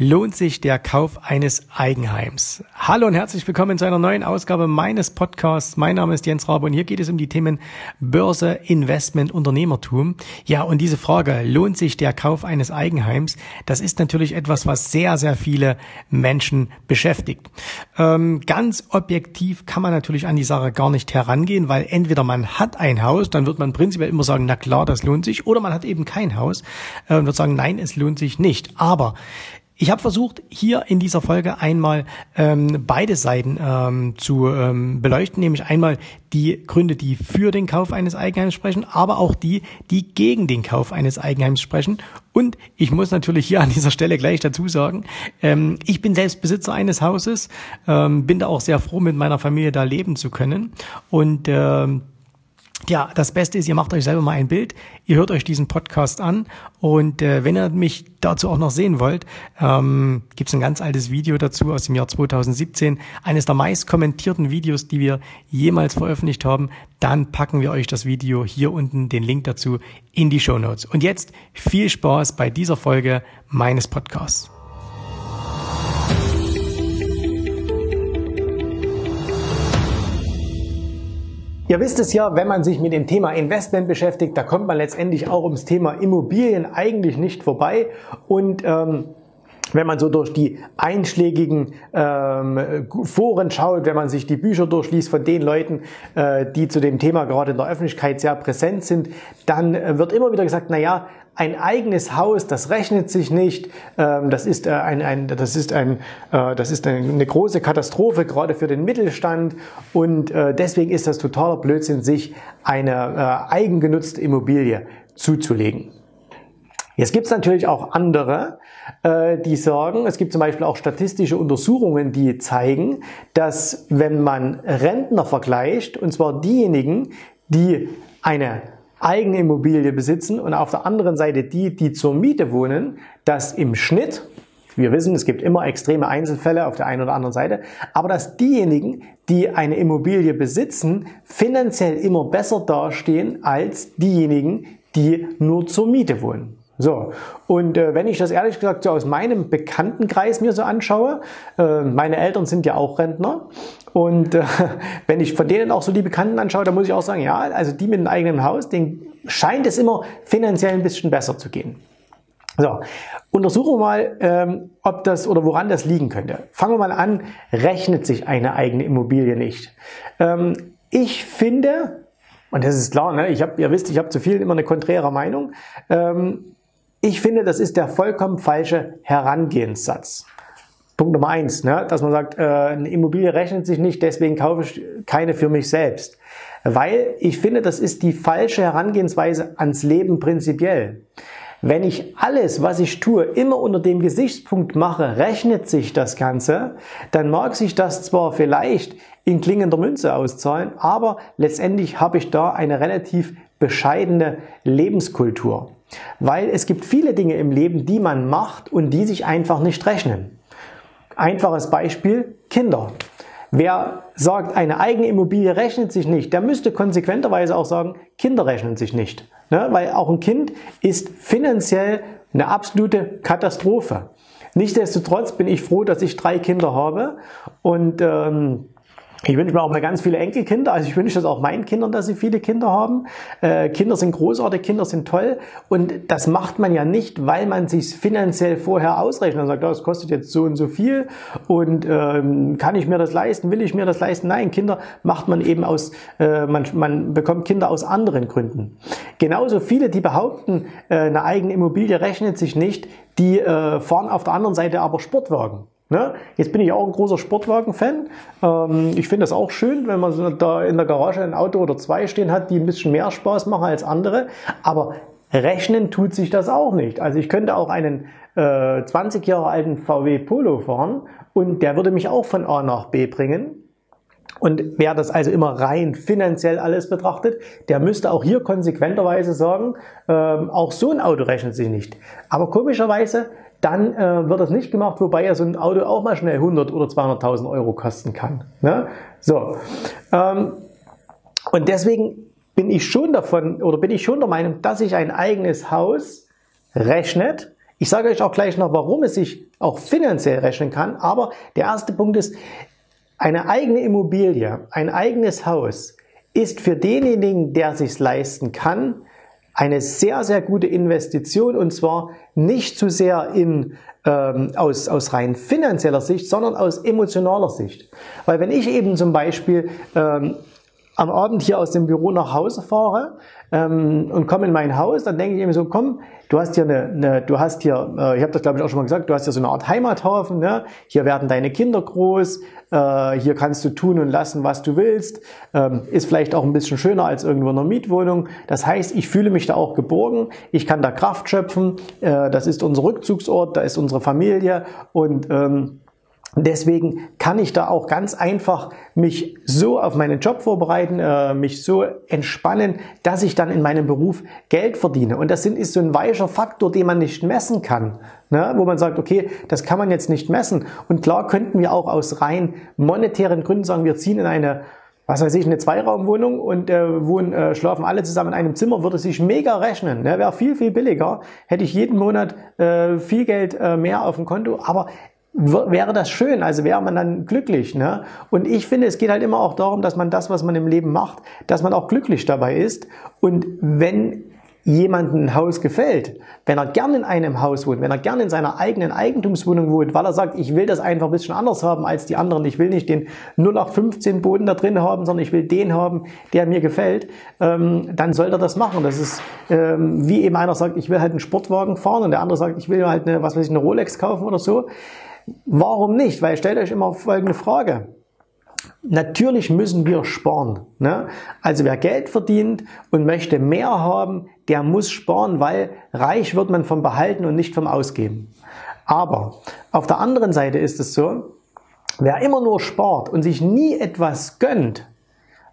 lohnt sich der Kauf eines Eigenheims? Hallo und herzlich willkommen zu einer neuen Ausgabe meines Podcasts. Mein Name ist Jens Rabe und hier geht es um die Themen Börse, Investment, Unternehmertum. Ja, und diese Frage, lohnt sich der Kauf eines Eigenheims? Das ist natürlich etwas, was sehr, sehr viele Menschen beschäftigt. Ähm, ganz objektiv kann man natürlich an die Sache gar nicht herangehen, weil entweder man hat ein Haus, dann wird man prinzipiell immer sagen, na klar, das lohnt sich, oder man hat eben kein Haus äh, und wird sagen, nein, es lohnt sich nicht. Aber ich habe versucht, hier in dieser Folge einmal ähm, beide Seiten ähm, zu ähm, beleuchten, nämlich einmal die Gründe, die für den Kauf eines Eigenheims sprechen, aber auch die, die gegen den Kauf eines Eigenheims sprechen. Und ich muss natürlich hier an dieser Stelle gleich dazu sagen, ähm, ich bin selbst Besitzer eines Hauses, ähm, bin da auch sehr froh, mit meiner Familie da leben zu können. Und ähm, ja, das Beste ist, ihr macht euch selber mal ein Bild, ihr hört euch diesen Podcast an und äh, wenn ihr mich dazu auch noch sehen wollt, ähm, gibt ein ganz altes Video dazu aus dem Jahr 2017, eines der meist kommentierten Videos, die wir jemals veröffentlicht haben. Dann packen wir euch das Video hier unten, den Link dazu, in die Show Notes. Und jetzt viel Spaß bei dieser Folge meines Podcasts. Ihr wisst es ja, wenn man sich mit dem Thema Investment beschäftigt, da kommt man letztendlich auch ums Thema Immobilien eigentlich nicht vorbei. Und ähm, wenn man so durch die einschlägigen ähm, Foren schaut, wenn man sich die Bücher durchliest von den Leuten, äh, die zu dem Thema gerade in der Öffentlichkeit sehr präsent sind, dann äh, wird immer wieder gesagt, na ja, ein eigenes Haus, das rechnet sich nicht, ähm, das ist, äh, ein, ein, das ist, ein, äh, das ist eine große Katastrophe, gerade für den Mittelstand und äh, deswegen ist das totaler Blödsinn, sich eine äh, eigengenutzte Immobilie zuzulegen. Jetzt gibt es natürlich auch andere, die sagen, es gibt zum Beispiel auch statistische Untersuchungen, die zeigen, dass wenn man Rentner vergleicht, und zwar diejenigen, die eine eigene Immobilie besitzen und auf der anderen Seite die, die zur Miete wohnen, dass im Schnitt, wir wissen, es gibt immer extreme Einzelfälle auf der einen oder anderen Seite, aber dass diejenigen, die eine Immobilie besitzen, finanziell immer besser dastehen als diejenigen, die nur zur Miete wohnen. So, und äh, wenn ich das ehrlich gesagt so aus meinem Bekanntenkreis mir so anschaue, äh, meine Eltern sind ja auch Rentner und äh, wenn ich von denen auch so die Bekannten anschaue, dann muss ich auch sagen, ja, also die mit einem eigenen Haus, denen scheint es immer finanziell ein bisschen besser zu gehen. So, untersuchen wir mal, ähm, ob das oder woran das liegen könnte. Fangen wir mal an, rechnet sich eine eigene Immobilie nicht? Ähm, ich finde, und das ist klar, ne, ich hab, ihr wisst, ich habe zu vielen immer eine konträre Meinung. Ähm, ich finde, das ist der vollkommen falsche Herangehenssatz. Punkt Nummer eins, ne, dass man sagt, äh, eine Immobilie rechnet sich nicht, deswegen kaufe ich keine für mich selbst. Weil ich finde, das ist die falsche Herangehensweise ans Leben prinzipiell. Wenn ich alles, was ich tue, immer unter dem Gesichtspunkt mache, rechnet sich das Ganze, dann mag sich das zwar vielleicht in klingender Münze auszahlen, aber letztendlich habe ich da eine relativ bescheidene Lebenskultur. Weil es gibt viele Dinge im Leben, die man macht und die sich einfach nicht rechnen. Einfaches Beispiel, Kinder. Wer sagt, eine eigene Immobilie rechnet sich nicht, der müsste konsequenterweise auch sagen, Kinder rechnen sich nicht. Ne? Weil auch ein Kind ist finanziell eine absolute Katastrophe. Nichtsdestotrotz bin ich froh, dass ich drei Kinder habe und ähm, ich wünsche mir auch mal ganz viele Enkelkinder. Also ich wünsche das auch meinen Kindern, dass sie viele Kinder haben. Äh, Kinder sind großartig, Kinder sind toll. Und das macht man ja nicht, weil man sich finanziell vorher ausrechnet und sagt, oh, das kostet jetzt so und so viel und ähm, kann ich mir das leisten, will ich mir das leisten? Nein, Kinder macht man eben aus, äh, man, man bekommt Kinder aus anderen Gründen. Genauso viele, die behaupten, äh, eine eigene Immobilie rechnet sich nicht, die äh, fahren auf der anderen Seite aber Sportwagen. Ne? Jetzt bin ich auch ein großer Sportwagen-Fan. Ähm, ich finde das auch schön, wenn man da in der Garage ein Auto oder zwei stehen hat, die ein bisschen mehr Spaß machen als andere. Aber rechnen tut sich das auch nicht. Also ich könnte auch einen äh, 20 Jahre alten VW Polo fahren und der würde mich auch von A nach B bringen. Und wer das also immer rein finanziell alles betrachtet, der müsste auch hier konsequenterweise sagen, ähm, auch so ein Auto rechnet sich nicht. Aber komischerweise dann äh, wird das nicht gemacht, wobei ja so ein Auto auch mal schnell 100 oder 200.000 Euro kosten kann. Ne? So. Ähm, und deswegen bin ich schon davon oder bin ich schon der Meinung, dass sich ein eigenes Haus rechnet. Ich sage euch auch gleich noch, warum es sich auch finanziell rechnen kann. Aber der erste Punkt ist, eine eigene Immobilie, ein eigenes Haus ist für denjenigen, der sich leisten kann, eine sehr, sehr gute Investition und zwar nicht zu sehr in, ähm, aus, aus rein finanzieller Sicht, sondern aus emotionaler Sicht. Weil wenn ich eben zum Beispiel ähm, am Abend hier aus dem Büro nach Hause fahre ähm, und komme in mein Haus, dann denke ich eben so, komm, du hast hier eine, eine du hast hier, äh, ich habe das glaube ich auch schon mal gesagt, du hast hier so eine Art Heimathafen, ne? hier werden deine Kinder groß, äh, hier kannst du tun und lassen, was du willst, ähm, ist vielleicht auch ein bisschen schöner als irgendwo in einer Mietwohnung. Das heißt, ich fühle mich da auch geborgen, ich kann da Kraft schöpfen, äh, das ist unser Rückzugsort, da ist unsere Familie und ähm, Deswegen kann ich da auch ganz einfach mich so auf meinen Job vorbereiten, äh, mich so entspannen, dass ich dann in meinem Beruf Geld verdiene. Und das ist so ein weicher Faktor, den man nicht messen kann. Ne? Wo man sagt, okay, das kann man jetzt nicht messen. Und klar könnten wir auch aus rein monetären Gründen sagen, wir ziehen in eine was weiß ich, eine Zweiraumwohnung und äh, wohnen, äh, schlafen alle zusammen in einem Zimmer, würde sich mega rechnen. Ne? Wäre viel, viel billiger. Hätte ich jeden Monat äh, viel Geld äh, mehr auf dem Konto. Aber wäre das schön, also wäre man dann glücklich. Ne? Und ich finde, es geht halt immer auch darum, dass man das, was man im Leben macht, dass man auch glücklich dabei ist. Und wenn jemandem ein Haus gefällt, wenn er gern in einem Haus wohnt, wenn er gern in seiner eigenen Eigentumswohnung wohnt, weil er sagt, ich will das einfach ein bisschen anders haben als die anderen, ich will nicht den 0815 Boden da drin haben, sondern ich will den haben, der mir gefällt, ähm, dann soll er das machen. Das ist ähm, wie eben einer sagt, ich will halt einen Sportwagen fahren und der andere sagt, ich will halt eine, was weiß ich, eine Rolex kaufen oder so. Warum nicht? Weil stellt euch immer folgende Frage. Natürlich müssen wir sparen. Ne? Also wer Geld verdient und möchte mehr haben, der muss sparen, weil reich wird man vom Behalten und nicht vom Ausgeben. Aber auf der anderen Seite ist es so, wer immer nur spart und sich nie etwas gönnt,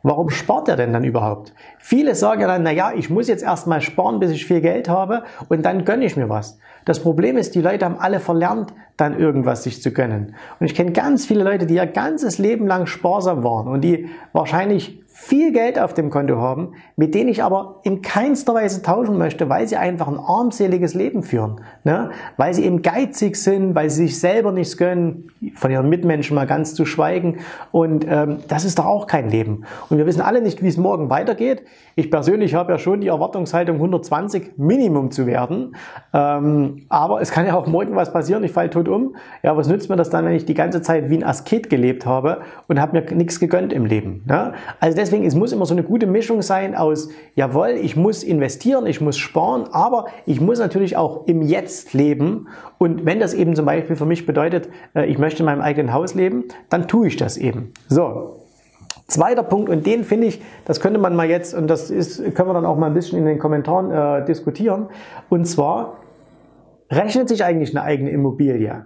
Warum spart er denn dann überhaupt? Viele sagen ja dann, na ja, ich muss jetzt erstmal sparen, bis ich viel Geld habe und dann gönne ich mir was. Das Problem ist, die Leute haben alle verlernt, dann irgendwas sich zu gönnen. Und ich kenne ganz viele Leute, die ihr ganzes Leben lang sparsam waren und die wahrscheinlich viel Geld auf dem Konto haben, mit denen ich aber in keinster Weise tauschen möchte, weil sie einfach ein armseliges Leben führen. Ne? Weil sie eben geizig sind, weil sie sich selber nichts gönnen, von ihren Mitmenschen mal ganz zu schweigen. Und ähm, das ist doch auch kein Leben. Und wir wissen alle nicht, wie es morgen weitergeht. Ich persönlich habe ja schon die Erwartungshaltung, 120 Minimum zu werden. Ähm, aber es kann ja auch morgen was passieren, ich falle tot um. Ja, was nützt mir das dann, wenn ich die ganze Zeit wie ein Asket gelebt habe und habe mir nichts gegönnt im Leben? Ne? Also deswegen, es muss immer so eine gute Mischung sein aus, jawohl, ich muss investieren, ich muss sparen, aber ich muss natürlich auch im Jetzt leben. Und wenn das eben zum Beispiel für mich bedeutet, äh, ich möchte in meinem eigenen Haus leben, dann tue ich das eben. So. Zweiter Punkt, und den finde ich, das könnte man mal jetzt, und das ist, können wir dann auch mal ein bisschen in den Kommentaren äh, diskutieren, und zwar, rechnet sich eigentlich eine eigene Immobilie?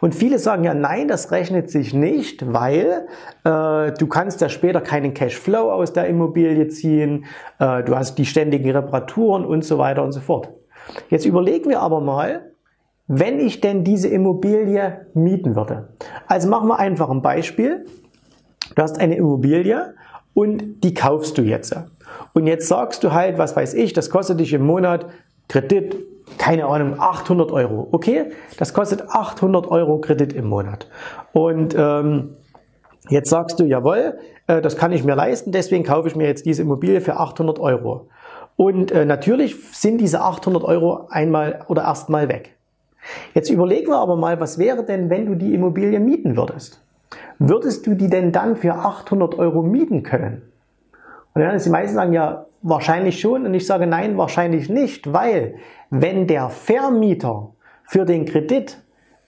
Und viele sagen ja, nein, das rechnet sich nicht, weil äh, du kannst ja später keinen Cashflow aus der Immobilie ziehen, äh, du hast die ständigen Reparaturen und so weiter und so fort. Jetzt überlegen wir aber mal, wenn ich denn diese Immobilie mieten würde. Also machen wir einfach ein Beispiel. Du hast eine Immobilie und die kaufst du jetzt. Und jetzt sagst du halt, was weiß ich, das kostet dich im Monat Kredit keine Ahnung, 800 Euro. Okay, das kostet 800 Euro Kredit im Monat. Und ähm, jetzt sagst du, jawohl, äh, das kann ich mir leisten, deswegen kaufe ich mir jetzt diese Immobilie für 800 Euro. Und äh, natürlich sind diese 800 Euro einmal oder erstmal weg. Jetzt überlegen wir aber mal, was wäre denn, wenn du die Immobilie mieten würdest? Würdest du die denn dann für 800 Euro mieten können? Und dann ist die meisten sagen ja, wahrscheinlich schon. Und ich sage nein, wahrscheinlich nicht, weil wenn der Vermieter für den Kredit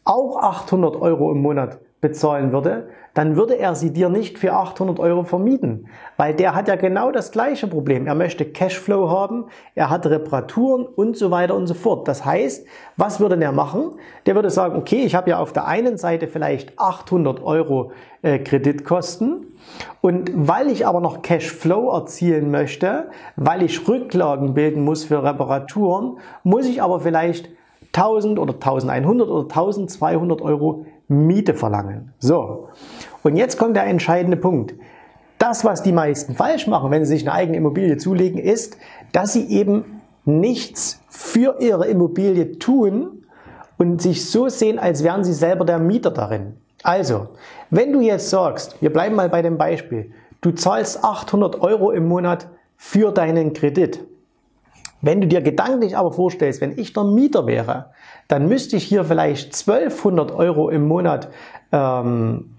auch 800 Euro im Monat bezahlen würde, dann würde er sie dir nicht für 800 Euro vermieten, weil der hat ja genau das gleiche Problem. Er möchte Cashflow haben, er hat Reparaturen und so weiter und so fort. Das heißt, was würde der machen? Der würde sagen, okay, ich habe ja auf der einen Seite vielleicht 800 Euro äh, Kreditkosten und weil ich aber noch Cashflow erzielen möchte, weil ich Rücklagen bilden muss für Reparaturen, muss ich aber vielleicht 1000 oder 1100 oder 1200 Euro Miete verlangen. So. Und jetzt kommt der entscheidende Punkt. Das, was die meisten falsch machen, wenn sie sich eine eigene Immobilie zulegen, ist, dass sie eben nichts für ihre Immobilie tun und sich so sehen, als wären sie selber der Mieter darin. Also, wenn du jetzt sagst, wir bleiben mal bei dem Beispiel, du zahlst 800 Euro im Monat für deinen Kredit. Wenn du dir gedanklich aber vorstellst, wenn ich der Mieter wäre, dann müsste ich hier vielleicht 1200 Euro im Monat ähm,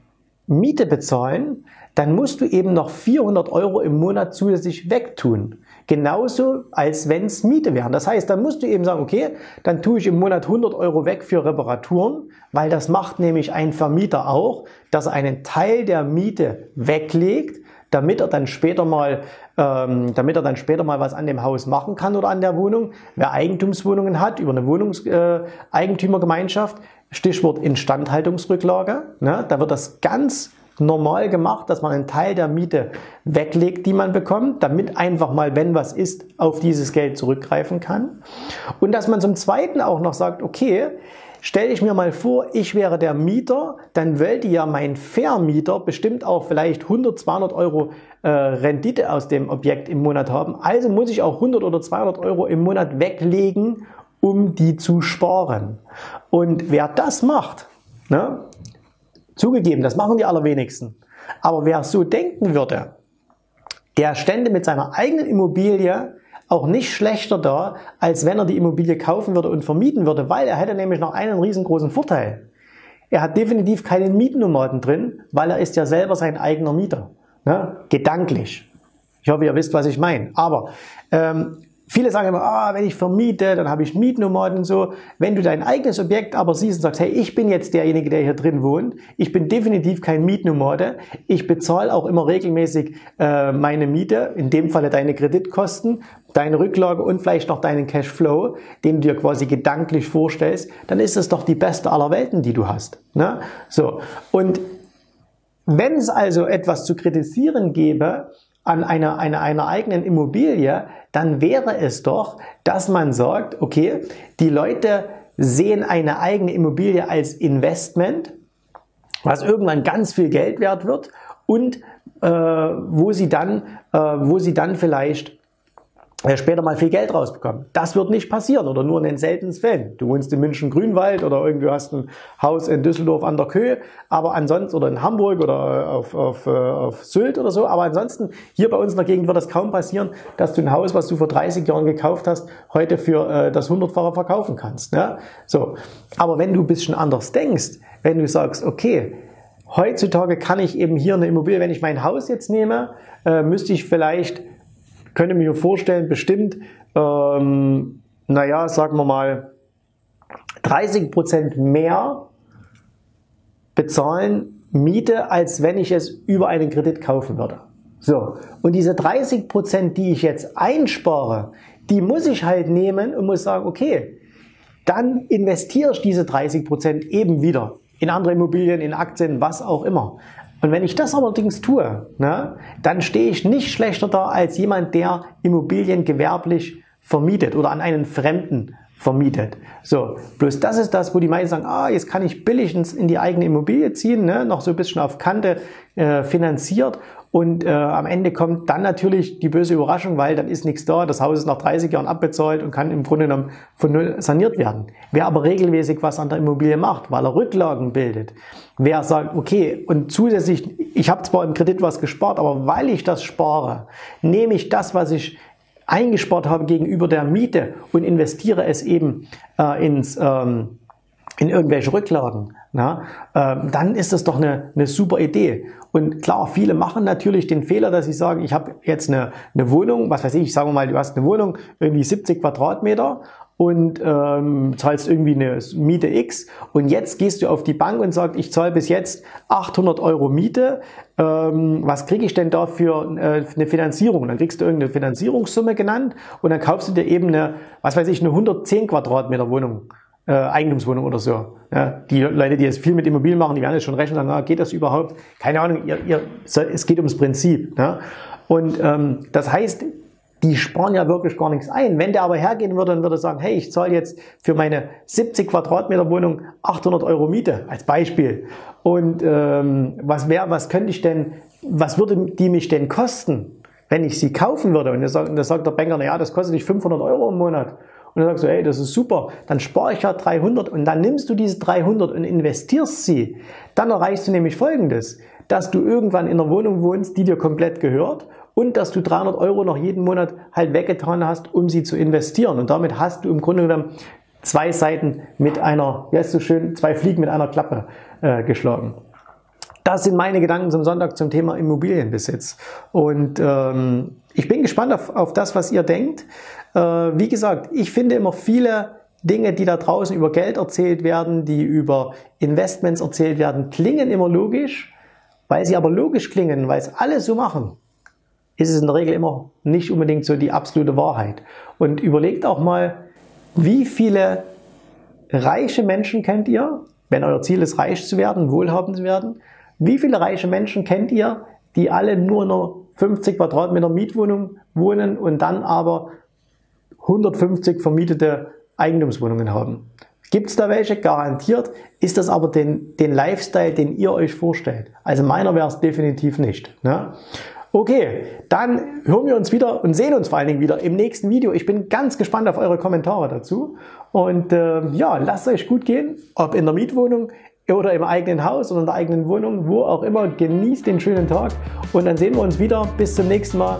Miete bezahlen, dann musst du eben noch 400 Euro im Monat zusätzlich wegtun. Genauso, als wenn es Miete wären. Das heißt, dann musst du eben sagen, okay, dann tue ich im Monat 100 Euro weg für Reparaturen, weil das macht nämlich ein Vermieter auch, dass er einen Teil der Miete weglegt, damit er dann später mal, ähm, damit er dann später mal was an dem Haus machen kann oder an der Wohnung. Wer Eigentumswohnungen hat über eine Wohnungseigentümergemeinschaft, äh, Stichwort Instandhaltungsrücklage, ne, da wird das ganz normal gemacht, dass man einen Teil der Miete weglegt, die man bekommt, damit einfach mal, wenn was ist, auf dieses Geld zurückgreifen kann. Und dass man zum Zweiten auch noch sagt, okay, Stell dich mir mal vor, ich wäre der Mieter, dann wollte ja mein Vermieter bestimmt auch vielleicht 100, 200 Euro äh, Rendite aus dem Objekt im Monat haben. Also muss ich auch 100 oder 200 Euro im Monat weglegen, um die zu sparen. Und wer das macht, ne, Zugegeben, das machen die allerwenigsten. Aber wer so denken würde, der stände mit seiner eigenen Immobilie auch nicht schlechter da, als wenn er die Immobilie kaufen würde und vermieten würde, weil er hätte nämlich noch einen riesengroßen Vorteil. Er hat definitiv keinen Mietnomaden drin, weil er ist ja selber sein eigener Mieter. Ne? Gedanklich. Ich hoffe, ihr wisst, was ich meine. Aber ähm, Viele sagen immer, ah, wenn ich vermiete, dann habe ich Mietnummern und so. Wenn du dein eigenes Objekt aber siehst und sagst, hey, ich bin jetzt derjenige, der hier drin wohnt, ich bin definitiv kein Mietnomade, ich bezahle auch immer regelmäßig äh, meine Miete, in dem Falle deine Kreditkosten, deine Rücklage und vielleicht noch deinen Cashflow, den du dir quasi gedanklich vorstellst, dann ist es doch die beste aller Welten, die du hast. Ne? So. Und wenn es also etwas zu kritisieren gäbe, an einer, einer, einer eigenen Immobilie, dann wäre es doch, dass man sagt, okay, die Leute sehen eine eigene Immobilie als Investment, was irgendwann ganz viel Geld wert wird und äh, wo sie dann, äh, wo sie dann vielleicht später mal viel Geld rausbekommen. Das wird nicht passieren oder nur in den seltenen Fällen. Du wohnst in München Grünwald oder irgendwie hast ein Haus in Düsseldorf an der Köhe, aber ansonsten oder in Hamburg oder auf, auf, äh, auf Sylt oder so. Aber ansonsten hier bei uns in der Gegend wird das kaum passieren, dass du ein Haus, was du vor 30 Jahren gekauft hast, heute für äh, das hundertfache verkaufen kannst. Ne? So, aber wenn du ein bisschen anders denkst, wenn du sagst, okay, heutzutage kann ich eben hier eine Immobilie, wenn ich mein Haus jetzt nehme, äh, müsste ich vielleicht könnte mir vorstellen, bestimmt, ähm, naja, sagen wir mal, 30 Prozent mehr bezahlen Miete, als wenn ich es über einen Kredit kaufen würde. So. Und diese 30 Prozent, die ich jetzt einspare, die muss ich halt nehmen und muss sagen, okay, dann investiere ich diese 30 Prozent eben wieder in andere Immobilien, in Aktien, was auch immer. Und wenn ich das allerdings tue, ne, dann stehe ich nicht schlechter da als jemand, der Immobilien gewerblich vermietet oder an einen Fremden vermietet. So, bloß das ist das, wo die meisten sagen, ah, jetzt kann ich billig in die eigene Immobilie ziehen, ne, noch so ein bisschen auf Kante äh, finanziert und äh, am Ende kommt dann natürlich die böse Überraschung, weil dann ist nichts da, das Haus ist nach 30 Jahren abbezahlt und kann im Grunde genommen von null saniert werden. Wer aber regelmäßig was an der Immobilie macht, weil er Rücklagen bildet, wer sagt, okay, und zusätzlich, ich habe zwar im Kredit was gespart, aber weil ich das spare, nehme ich das, was ich eingespart habe gegenüber der Miete und investiere es eben äh, ins ähm, in irgendwelche Rücklagen, na, äh, dann ist das doch eine, eine super Idee. Und klar, viele machen natürlich den Fehler, dass sie sagen, ich habe jetzt eine, eine Wohnung, was weiß ich, sagen wir mal, du hast eine Wohnung, irgendwie 70 Quadratmeter und ähm, zahlst irgendwie eine Miete X und jetzt gehst du auf die Bank und sagst, ich zahle bis jetzt 800 Euro Miete, ähm, was kriege ich denn da für äh, eine Finanzierung? Dann kriegst du irgendeine Finanzierungssumme genannt und dann kaufst du dir eben eine, was weiß ich, eine 110 Quadratmeter Wohnung äh, Eigentumswohnung oder so. Ja, die Leute, die jetzt viel mit Immobilien machen, die werden jetzt schon rechnen, sagen, na, geht das überhaupt? Keine Ahnung, ihr, ihr, es geht ums Prinzip. Ja? Und ähm, das heißt, die sparen ja wirklich gar nichts ein. Wenn der aber hergehen würde und würde sagen, hey, ich zahle jetzt für meine 70 Quadratmeter Wohnung 800 Euro Miete als Beispiel. Und ähm, was wäre, was könnte ich denn, was würde die mich denn kosten, wenn ich sie kaufen würde? Und da sagt, der Banker, na das kostet dich 500 Euro im Monat. Und dann sagst du, hey, das ist super, dann spare ich ja 300 und dann nimmst du diese 300 und investierst sie. Dann erreichst du nämlich Folgendes, dass du irgendwann in einer Wohnung wohnst, die dir komplett gehört und dass du 300 Euro noch jeden Monat halt weggetan hast, um sie zu investieren. Und damit hast du im Grunde genommen zwei Seiten mit einer, wie heißt so schön, zwei Fliegen mit einer Klappe äh, geschlagen. Das sind meine Gedanken zum Sonntag zum Thema Immobilienbesitz. Und ähm, ich bin gespannt auf, auf das, was ihr denkt. Äh, wie gesagt, ich finde immer viele Dinge, die da draußen über Geld erzählt werden, die über Investments erzählt werden, klingen immer logisch. Weil sie aber logisch klingen, weil es alle so machen, ist es in der Regel immer nicht unbedingt so die absolute Wahrheit. Und überlegt auch mal, wie viele reiche Menschen kennt ihr, wenn euer Ziel ist, reich zu werden, wohlhabend zu werden? Wie viele reiche Menschen kennt ihr, die alle nur in einer 50 Quadratmeter Mietwohnung wohnen und dann aber 150 vermietete Eigentumswohnungen haben? Gibt es da welche? Garantiert. Ist das aber den, den Lifestyle, den ihr euch vorstellt? Also meiner wäre es definitiv nicht. Ne? Okay, dann hören wir uns wieder und sehen uns vor allen Dingen wieder im nächsten Video. Ich bin ganz gespannt auf eure Kommentare dazu. Und äh, ja, lasst euch gut gehen, ob in der Mietwohnung oder im eigenen Haus oder in der eigenen Wohnung, wo auch immer. Genießt den schönen Tag und dann sehen wir uns wieder. Bis zum nächsten Mal.